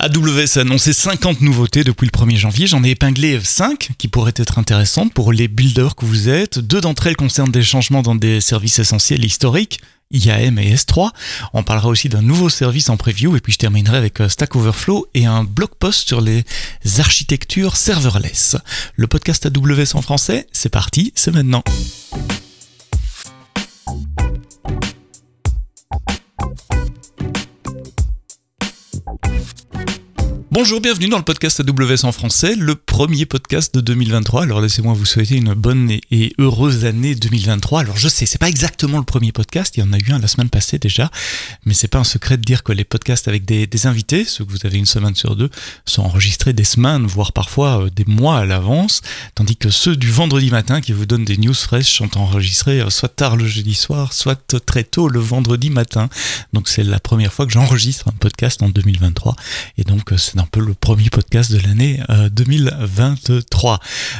AWS a annoncé 50 nouveautés depuis le 1er janvier. J'en ai épinglé 5 qui pourraient être intéressantes pour les builders que vous êtes. Deux d'entre elles concernent des changements dans des services essentiels historiques. IAM et S3. On parlera aussi d'un nouveau service en preview et puis je terminerai avec euh, Stack Overflow et un blog post sur les architectures serverless. Le podcast AWS en français, c'est parti, c'est maintenant. Bonjour, bienvenue dans le podcast AWS en français, le premier podcast de 2023. Alors laissez-moi vous souhaiter une bonne et heureuse année 2023. Alors je sais, c'est pas exactement le premier podcast, il y en a eu un la semaine passée déjà, mais c'est pas un secret de dire que les podcasts avec des, invités, ceux que vous avez une semaine sur deux, sont enregistrés des semaines, voire parfois euh, des mois à l'avance, tandis que ceux du vendredi matin qui vous donnent des news fraîches sont enregistrés euh, soit tard le jeudi soir, soit très tôt le vendredi matin. Donc c'est la première fois que j'enregistre un podcast en 2023, et donc euh, c'est un peu le premier podcast de l'année 2023. Euh,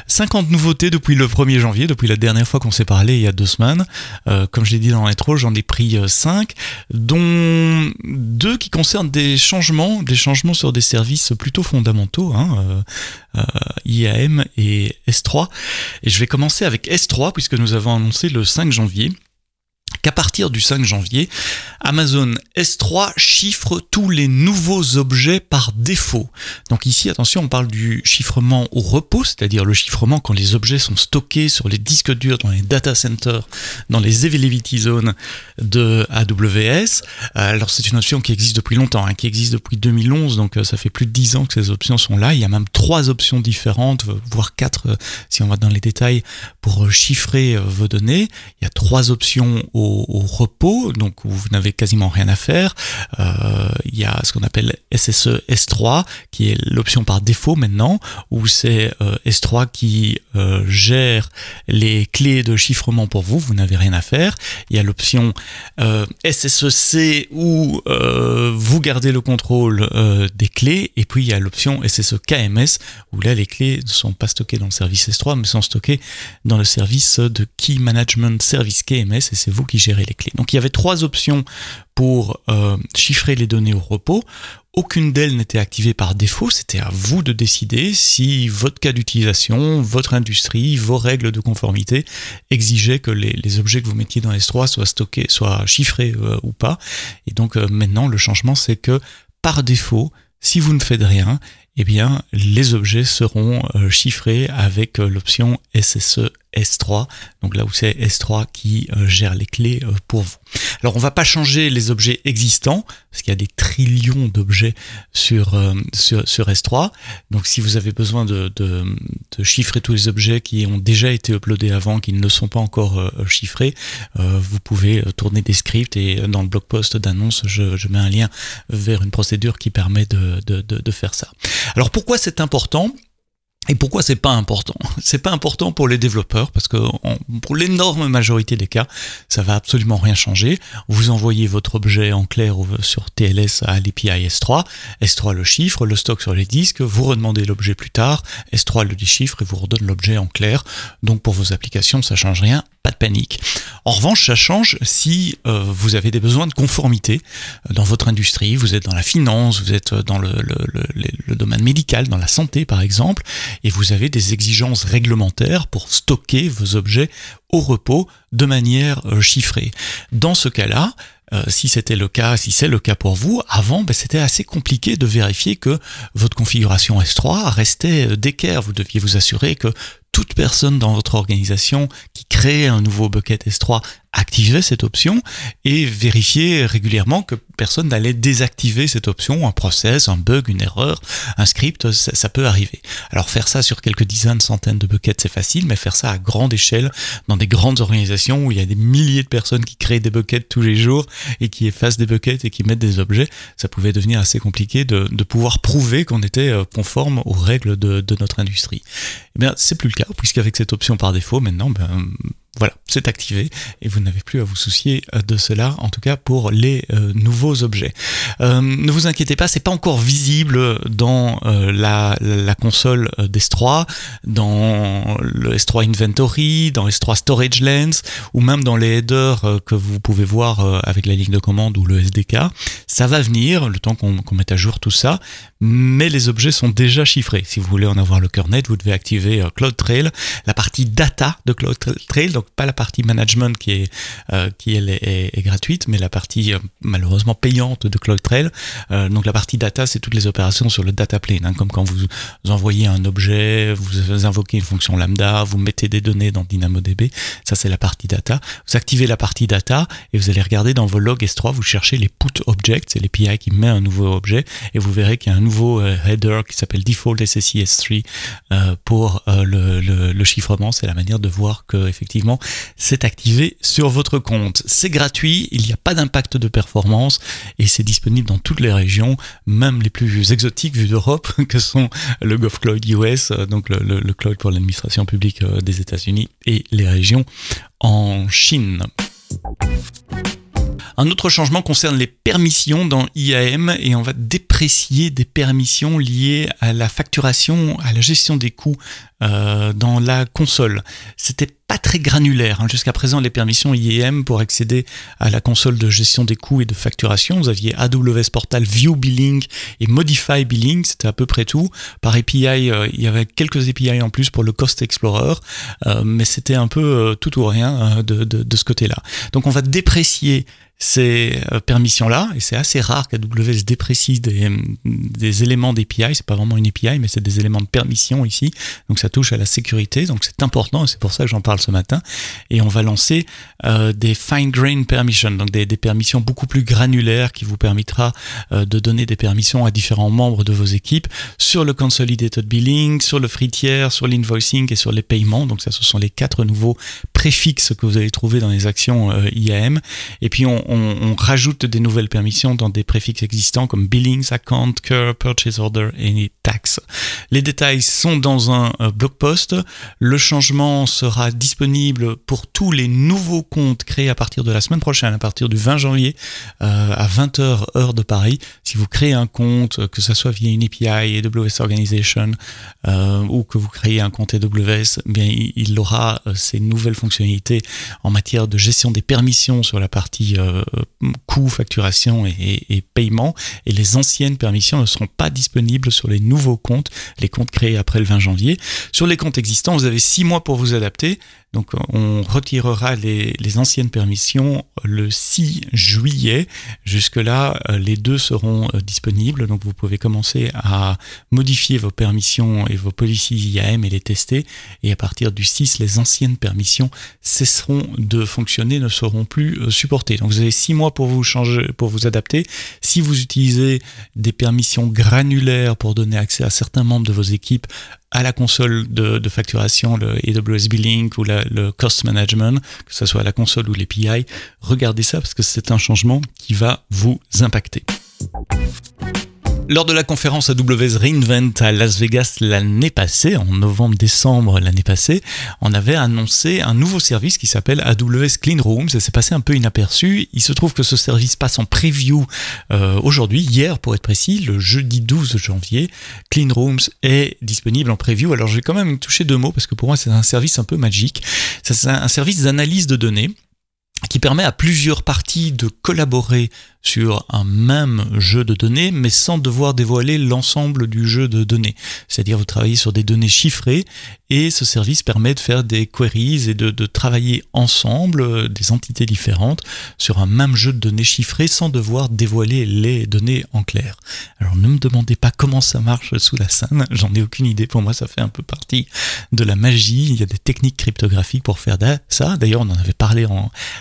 50 nouveautés depuis le 1er janvier, depuis la dernière fois qu'on s'est parlé il y a deux semaines. Euh, comme je l'ai dit dans l'intro, j'en ai pris 5, euh, dont deux qui concernent des changements, des changements sur des services plutôt fondamentaux, hein, IAM et S3. Et je vais commencer avec S3 puisque nous avons annoncé le 5 janvier qu'à partir du 5 janvier, Amazon S3 chiffre tous les nouveaux objets par défaut. Donc ici, attention, on parle du chiffrement au repos, c'est-à-dire le chiffrement quand les objets sont stockés sur les disques durs, dans les data centers, dans les availability zones de AWS. Alors c'est une option qui existe depuis longtemps, hein, qui existe depuis 2011, donc euh, ça fait plus de 10 ans que ces options sont là. Il y a même trois options différentes, voire quatre euh, si on va dans les détails, pour euh, chiffrer vos données. Il y a trois options au au, repos, donc vous n'avez quasiment rien à faire. Euh, il y a ce qu'on appelle SSE S3, qui est l'option par défaut maintenant, où c'est euh, S3 qui euh, gère les clés de chiffrement pour vous, vous n'avez rien à faire. Il y a l'option SSEC où vous gardez le contrôle des clés, et puis il y a l'option SSE KMS, où là les clés ne sont pas stockées dans le service S3, mais sont stockées dans le service de Key Management Service KMS, et c'est vous qui gérer les clés. Donc il y avait trois options pour euh, chiffrer les données au repos. Aucune d'elles n'était activée par défaut, c'était à vous de décider si votre cas d'utilisation, votre industrie, vos règles de conformité exigeaient que les, objets que vous mettiez dans S3 soient stockés, soient chiffrés euh, ou pas. Et donc euh, maintenant le changement c'est que par défaut, si vous ne faites rien, eh bien, les objets seront chiffrés avec l'option SSE S3, donc là où c'est S3 qui euh, gère les clés euh, pour vous. Alors on va pas changer les objets existants, parce qu'il y a des trillions d'objets sur, euh, sur, S3, donc si vous avez besoin de, chiffrer tous les objets qui ont déjà été uploadés avant, qui ne sont pas encore chiffrés, vous pouvez tourner des scripts et dans le blog post d'annonce, je, je, mets un lien vers une procédure qui permet de, de faire ça. Alors pourquoi c'est important? Et pourquoi c'est pas important? C'est pas important pour les développeurs parce que pour l'énorme majorité des cas, ça va absolument rien changer. Vous envoyez votre objet en clair sur TLS à l'API S3, S3 le chiffre, le stocke sur les disques, vous redemandez l'objet plus tard, S3 le déchiffre et vous redonne l'objet en clair. Donc pour vos applications, ça change rien, pas de panique. En revanche, ça change si euh, vous avez des besoins de conformité euh, dans votre industrie, vous êtes dans la finance, vous êtes dans le, domaine médical, dans la santé par exemple et vous avez des exigences réglementaires pour stocker vos objets au repos de manière euh, chiffrée. Dans ce cas-là, euh, si c'était le cas, si c'est le cas pour vous, avant, ben, c'était assez compliqué de vérifier que votre configuration S3 restait euh, d'équerre. Vous deviez vous assurer que toute personne dans votre organisation qui crée un nouveau bucket S3 activait cette option et vérifier régulièrement que personne n'allait désactiver cette option, un process, un bug, une erreur, un script, ça, peut arriver. Alors faire ça sur quelques dizaines, centaines de buckets, c'est facile, mais faire ça à grande échelle, dans des grandes organisations où il y a des milliers de personnes qui créent des buckets tous les jours et qui effacent des buckets et qui mettent des objets, ça pouvait devenir assez compliqué de, pouvoir prouver qu'on était euh, conforme aux règles de, notre industrie. Eh bien, c'est plus le cas, puisqu'avec cette option par défaut, maintenant, ben, voilà, c'est activé et vous n'avez plus à vous soucier euh, de cela, en tout cas pour les euh, nouveaux objets. Euh, ne vous inquiétez pas, c'est pas encore visible dans la, console d'S3, dans le S3 Inventory, dans S3 Storage Lens ou même dans les headers que vous pouvez voir avec la ligne de commande ou le SDK. Ça va venir, le temps qu'on mette à jour tout ça, mais les objets sont déjà chiffrés. Si vous voulez en avoir le cœur net, vous devez activer CloudTrail, la partie data de CloudTrail, donc pas la partie management qui est euh, qui est, gratuite, mais la partie euh, malheureusement payante de CloudTrail. Euh, donc la partie data, c'est toutes les opérations sur le data plane, hein, comme quand vous, envoyez un objet, vous invoquez une fonction lambda, vous mettez des données dans DynamoDB. Ça c'est la partie data. Vous activez la partie data et vous allez regarder dans vos logs S3, vous cherchez les put objects, c'est l'API qui met un nouveau objet et vous verrez qu'il y a un nouveau header qui s'appelle default SSIS3 pour le, le, le chiffrement. C'est la manière de voir que effectivement c'est activé sur votre compte. C'est gratuit, il n'y a pas d'impact de performance et c'est disponible dans toutes les régions, même les plus exotiques vues d'Europe, que sont le GovCloud US, euh, donc le, le cloud pour l'administration publique euh, des États-Unis, et les régions en Chine. Un autre changement concerne les permissions dans IAM et on va déprécier des permissions liées à la facturation, à la gestion des coûts euh, dans la console. C'était pas très granulaire. Hein. Jusqu'à présent, les permissions IAM pour accéder à la console de gestion des coûts et de facturation, vous aviez AWS Portal View Billing et Modify Billing, c'était à peu près tout. Par API, euh, il y avait quelques API en plus pour le Cost Explorer, euh, mais c'était un peu tout ou rien de, de, de ce côté-là. Donc on va déprécier ces euh, permissions-là, et c'est assez rare qu'AWS déprécie des, des éléments d'API, c'est pas vraiment une API, mais c'est des éléments de permission ici, donc ça touche à la sécurité, donc c'est important, et c'est pour ça que j'en parle ce matin, et on va lancer euh, des fine grain permissions, donc des, des, permissions beaucoup plus granulaires qui vous permettra euh, de donner des permissions à différents membres de vos équipes sur le consolidated billing, sur le free tier, sur l'invoicing et sur les paiements, donc ça ce sont les quatre nouveaux préfixes que vous allez trouver dans les actions IAM, et puis on, rajoute des nouvelles permissions dans des préfixes existants comme billings, account, cure, purchase order et tax. Les détails sont dans un euh, blog post. Le changement sera disponible pour tous les nouveaux comptes créés à partir de la semaine prochaine, à partir du 20 janvier euh, à 20h heure de Paris. Si vous créez un compte, que ce soit via une API, AWS Organization euh, ou que vous créez un compte AWS, eh bien il, aura ces nouvelles fonctionnalités en matière de gestion des permissions sur la partie euh, coûts, facturation et, paiement. Et les anciennes permissions ne seront pas disponibles sur les nouveaux comptes, les comptes créés après le 20 janvier. Sur les comptes existants, vous avez six mois pour vous adapter. Donc on retirera les, anciennes permissions le 6 juillet. Jusque-là, euh, les deux seront euh, disponibles. Donc vous pouvez commencer à modifier vos permissions et vos policies IAM et les tester. Et à partir du 6, les anciennes permissions cesseront de fonctionner, ne seront plus euh, supportées. Donc vous avez 6 mois pour vous changer, pour vous adapter. Si vous utilisez des permissions granulaires pour donner accès à certains membres de vos équipes à la console de, facturation, le AWS Billing ou le Cost Management, que ce soit à la console ou l'API, regardez ça parce que c'est un changement qui va vous impacter. Lors de la conférence AWS reInvent à Las Vegas l'année passée, en novembre-décembre l'année passée, on avait annoncé un nouveau service qui s'appelle AWS Clean Rooms et c'est passé un peu inaperçu. Il se trouve que ce service passe en preview euh, aujourd'hui, hier pour être précis, le jeudi 12 janvier. Clean Rooms est disponible en preview. Alors je vais quand même toucher deux mots parce que pour moi c'est un service un peu magique. C'est un service d'analyse de données qui permet à plusieurs parties de collaborer sur un même jeu de données, mais sans devoir dévoiler l'ensemble du jeu de données. C'est-à-dire vous travaillez sur des données chiffrées et ce service permet de faire des queries et de, travailler ensemble, euh, des entités différentes, sur un même jeu de données chiffrées sans devoir dévoiler les données en clair. Alors ne me demandez pas comment ça marche sous la scène, j'en ai aucune idée, pour moi ça fait un peu partie de la magie, il y a des techniques cryptographiques pour faire ça, d'ailleurs on en avait parlé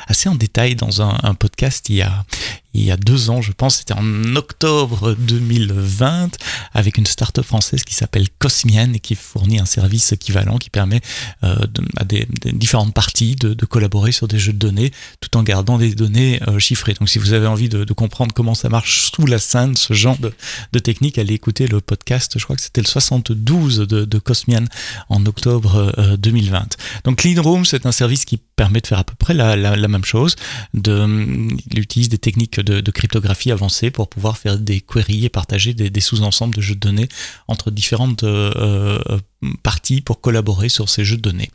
assez en détail dans un podcast il y a, il y a deux ans, je pense, c'était en octobre 2020, avec une start-up française qui s'appelle Cosmian et qui fournit un service équivalent qui permet euh, à des, différentes parties de, collaborer sur des jeux de données tout en gardant des données euh, chiffrées. Donc si vous avez envie de, comprendre comment ça marche sous la scène, ce genre de, technique, allez écouter le podcast, je crois que c'était le 72 de, Cosmian en octobre 2020. Euh, Donc Clean Room, c'est un service qui permet de faire à peu près la, même chose. Il utilise des techniques de, cryptographie avancées pour pouvoir faire des queries et partager des, sous-ensembles de jeux de données entre différentes euh, euh, partie pour collaborer sur ces jeux de données.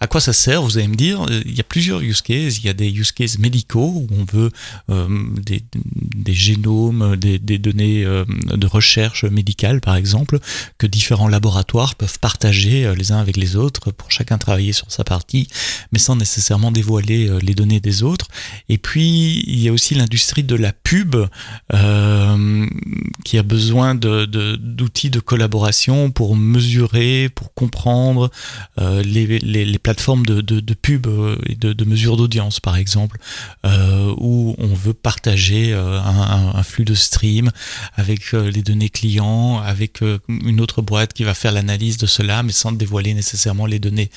À quoi ça sert Vous allez me dire, il y a plusieurs use cases. Il y a des use cases médicaux où on veut euh, des, génomes, des, données euh, de recherche médicale par exemple, que différents laboratoires peuvent partager euh, les uns avec les autres pour chacun travailler sur sa partie, mais sans nécessairement dévoiler les données des autres. Et puis il y a aussi l'industrie de la pub qui a besoin d'outils de collaboration pour mesurer pour comprendre euh, les, les, plateformes de, de, pub euh, et de, de mesure d'audience, par exemple, euh, où on veut partager un, un, flux de stream avec les données clients, avec une autre boîte qui va faire l'analyse de cela, mais sans dévoiler nécessairement les données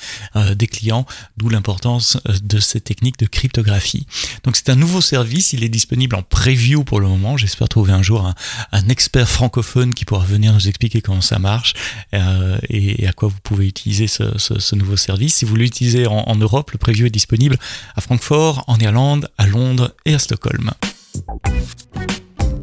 des clients, d'où l'importance de ces techniques de cryptographie. Donc c'est un nouveau service, il est disponible en preview pour le moment, j'espère trouver un jour un, un, expert francophone qui pourra venir nous expliquer comment ça marche et, et à quoi vous pouvez utiliser ce, nouveau service. Si vous l'utilisez en, en Europe, le preview est disponible à Francfort, en Irlande, à Londres et à Stockholm.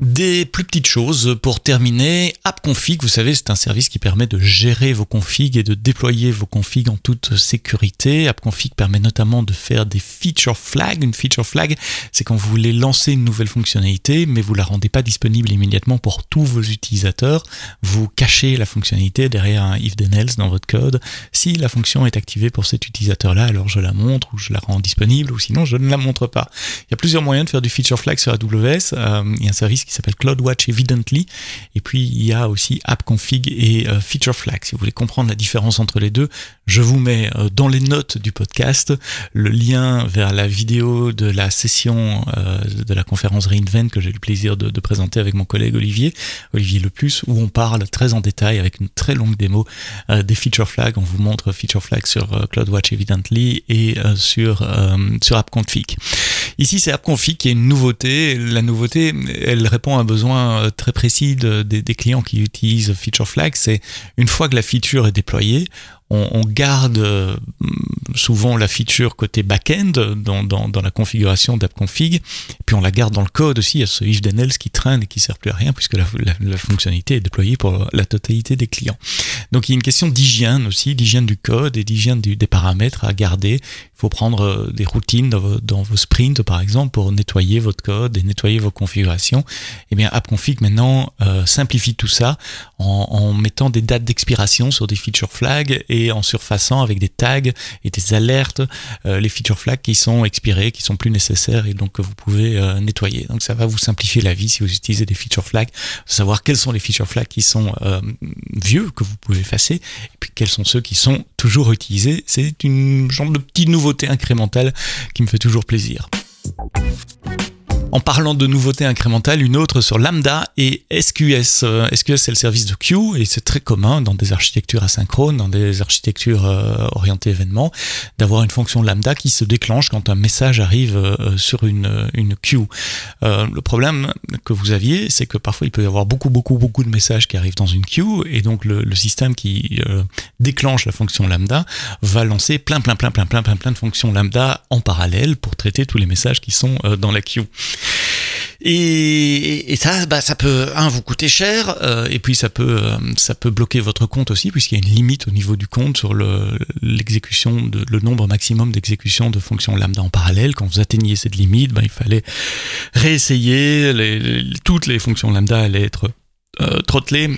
Des plus petites choses pour terminer, AppConfig, vous savez, c'est un service qui permet de gérer vos configs et de déployer vos configs en toute sécurité. AppConfig permet notamment de faire des feature flags. Une feature flag, c'est quand vous voulez lancer une nouvelle fonctionnalité, mais vous la rendez pas disponible immédiatement pour tous vos utilisateurs. Vous cachez la fonctionnalité derrière un if then else dans votre code. Si la fonction est activée pour cet utilisateur-là, alors je la montre ou je la rends disponible, ou sinon je ne la montre pas. Il y a plusieurs moyens de faire du feature flag sur AWS. Euh, il y a un service qui s'appelle CloudWatch Evidently. Et puis il y a aussi AppConfig et euh, Feature Flag. Si vous voulez comprendre la différence entre les deux, je vous mets euh, dans les notes du podcast le lien vers la vidéo de la session euh, de la conférence Reinvent que j'ai eu le plaisir de, présenter avec mon collègue Olivier, Olivier Le Plus, où on parle très en détail avec une très longue démo des Feature Flag. On vous montre Feature Flag sur CloudWatch Evidently et sur, sur AppConfig. Ici, c'est AppConfig qui est une nouveauté. La nouveauté, elle répond à un besoin euh, très précis des clients qui utilisent Feature Flag. C'est une fois que la feature est déployée, on, garde euh, souvent la feature côté back-end dans, dans, la configuration d'appconfig, puis on la garde dans le code aussi, il y a ce if then else qui traîne et qui sert plus à rien puisque la, la, fonctionnalité est déployée pour la totalité des clients. Donc il y a une question d'hygiène aussi, d'hygiène du code et d'hygiène des paramètres à garder. Il faut prendre euh, des routines dans vos, dans vos, sprints par exemple pour nettoyer votre code et nettoyer vos configurations. Et eh bien AppConfig maintenant euh, simplifie tout ça en, en mettant des dates d'expiration sur des feature flags en surfaçant avec des tags et des alertes euh, les feature flags qui sont expirés, qui sont plus nécessaires et donc que vous pouvez euh, nettoyer. Donc ça va vous simplifier la vie si vous utilisez des feature flags, savoir quels sont les feature flags qui sont euh, vieux que vous pouvez effacer et puis quels sont ceux qui sont toujours utilisés. C'est une genre de petite nouveauté incrémentale qui me fait toujours plaisir. En parlant de nouveautés incrémentales, une autre sur Lambda et SQS. Euh, SQS, c'est le service de queue et c'est très commun dans des architectures asynchrones, dans des architectures euh, orientées événements, d'avoir une fonction Lambda qui se déclenche quand un message arrive euh, sur une, une queue. le problème que vous aviez, c'est que parfois il peut y avoir beaucoup, beaucoup, beaucoup de messages qui arrivent dans une queue et donc le système qui déclenche la fonction Lambda va lancer plein, plein, plein, plein, plein, plein, plein de fonctions Lambda en parallèle pour traiter tous les messages qui sont dans la queue. Et, ça, bah, ça peut un vous coûter cher, euh, et puis ça peut, euh, ça peut bloquer votre compte aussi, puisqu'il y a une limite au niveau du compte sur l'exécution, de, le nombre maximum d'exécution de fonctions lambda en parallèle. Quand vous atteigniez cette limite, bah, il fallait réessayer. toutes les fonctions lambda allaient être euh, trottelées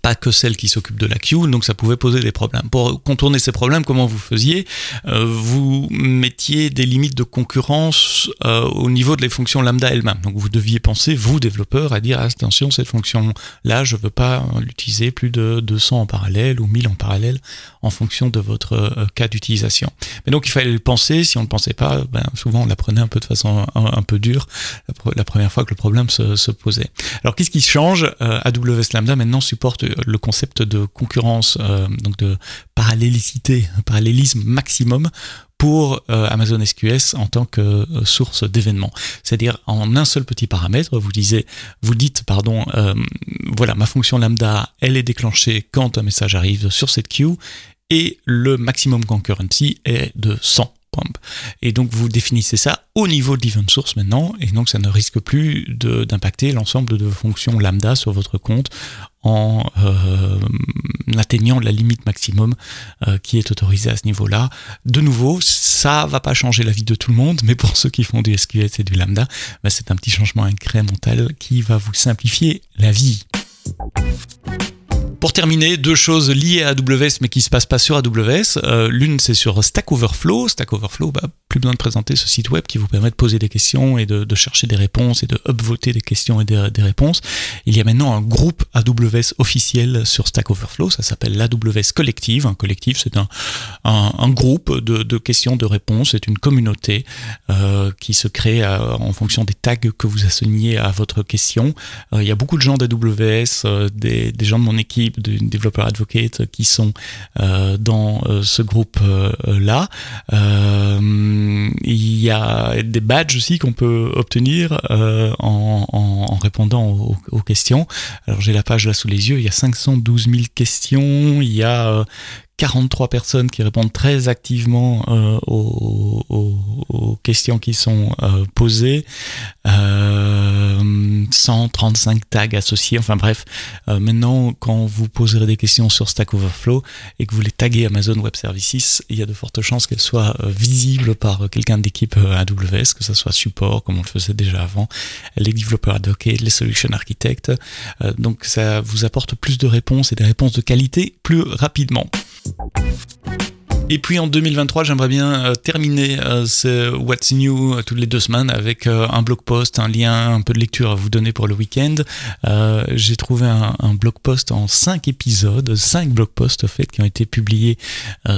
pas que celle qui s'occupe de la queue, donc ça pouvait poser des problèmes. Pour contourner ces problèmes, comment vous faisiez? Euh, Vous mettiez des limites de concurrence euh, au niveau de les fonctions lambda elles-mêmes. Donc vous deviez penser, vous développeurs, à dire attention, cette fonction-là, je veux pas l'utiliser plus de 200 en parallèle ou 1000 en parallèle en fonction de votre euh, cas d'utilisation. Mais donc il fallait le penser, si on ne le pensait pas, ben, souvent on l'apprenait un peu de façon un, peu dure la, première fois que le problème se, se posait. Alors qu'est-ce qui change AWS Lambda maintenant supporte le concept de concurrence, euh, donc de parallélicité, parallélisme maximum pour euh, Amazon SQS en tant que euh, source d'événements. C'est-à-dire en un seul petit paramètre, vous disiez, vous dites, pardon, voilà, ma fonction lambda, elle est déclenchée quand un message arrive sur cette queue et le maximum concurrency est de 100. Et donc vous définissez ça au niveau de l'event source maintenant, et donc ça ne risque plus d'impacter l'ensemble de vos fonctions lambda sur votre compte en euh, atteignant la limite maximum euh, qui est autorisée à ce niveau-là. De nouveau, ça va pas changer la vie de tout le monde, mais pour ceux qui font du SQL et du lambda, bah, c'est un petit changement incrémental qui va vous simplifier la vie. Pour terminer, deux choses liées à AWS mais qui se passent pas sur AWS. Euh, l'une c'est sur Stack Overflow. Stack Overflow, bah, plus besoin de présenter ce site web qui vous permet de poser des questions et de, chercher des réponses et de upvoter des questions et des, réponses. Il y a maintenant un groupe AWS officiel sur Stack Overflow. Ça s'appelle l'AWS Collective. Un collectif, c'est un, groupe de, questions, de réponses. C'est une communauté euh, qui se crée euh, en fonction des tags que vous assignez à votre question. il y a beaucoup de gens d'AWS, des gens de mon équipe de développeurs advocate qui sont euh, dans euh, ce groupe-là. Euh, il y a des badges aussi qu'on peut obtenir en, répondant aux, questions. Alors j'ai la page là sous les yeux, il y a 512 000 questions, il y a 43 personnes qui répondent très activement aux, questions qui sont posées, 135 euh, tags associés, enfin bref, maintenant quand vous poserez des questions sur Stack Overflow et que vous les taguez Amazon Web Services, il y a de fortes chances qu'elles soient visibles par quelqu'un d'équipe AWS, que ce soit support comme on le faisait déjà avant, les développeurs advocates, les solution architectes, donc ça vous apporte plus de réponses et des réponses de qualité plus rapidement. Et puis en 2023, j'aimerais bien euh, terminer euh, ce What's New euh, toutes les deux semaines avec un blog post, un lien, un peu de lecture à vous donner pour le week-end. J'ai trouvé un, blog post en cinq épisodes, cinq blog posts en fait qui ont été publiés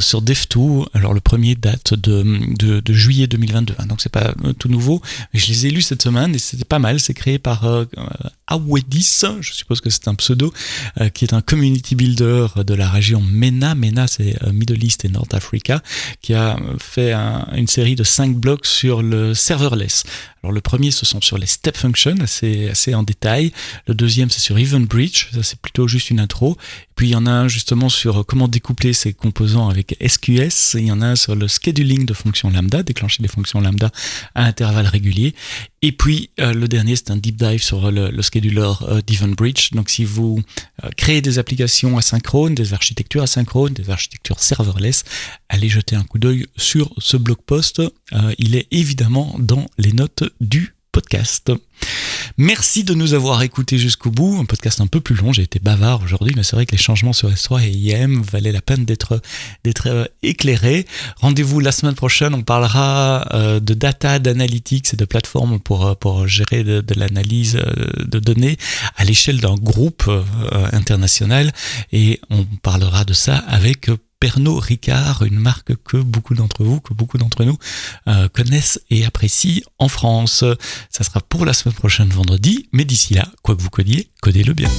sur Dev2. Alors le premier date de, juillet 2022, hein, donc c'est pas tout nouveau, mais je les ai lus cette semaine et c'était pas mal. C'est créé par Awedis, je suppose que c'est un pseudo, qui est un community builder de la région MENA. MENA c'est Middle East et North Africa, qui a fait une série de cinq blocs sur le serverless. Alors le premier, ce sont sur les step functions, assez, assez en détail. Le deuxième, c'est sur Even Bridge, ça c'est plutôt juste une intro. Puis il y en a un justement sur comment découpler ces composants avec SQS. il y en a un sur le scheduling de fonctions lambda, déclencher des fonctions lambda à intervalles réguliers. Et puis euh, le dernier, c'est un deep dive sur le, le scheduler euh, d'Even Bridge. Donc si vous euh, créez des applications asynchrones, des architectures asynchrones, des architectures serverless, allez jeter un coup d'œil sur ce blog post. il est évidemment dans les notes du podcast. Merci de nous avoir écoutés jusqu'au bout. Un podcast un peu plus long, j'ai été bavard aujourd'hui, mais c'est vrai que les changements sur S3 et IM valaient la peine d'être d'être euh, éclairés. Rendez-vous la semaine prochaine, on parlera euh, de data, d'analytics et de plateformes pour, euh, pour gérer de, de l'analyse de données à l'échelle d'un groupe international et on parlera de ça avec Pernod Ricard, une marque que beaucoup d'entre vous, que beaucoup d'entre nous euh, connaissent et apprécient en France. Ça sera pour la semaine prochaine vendredi, mais d'ici là, quoi que vous codiez, codez-le bien.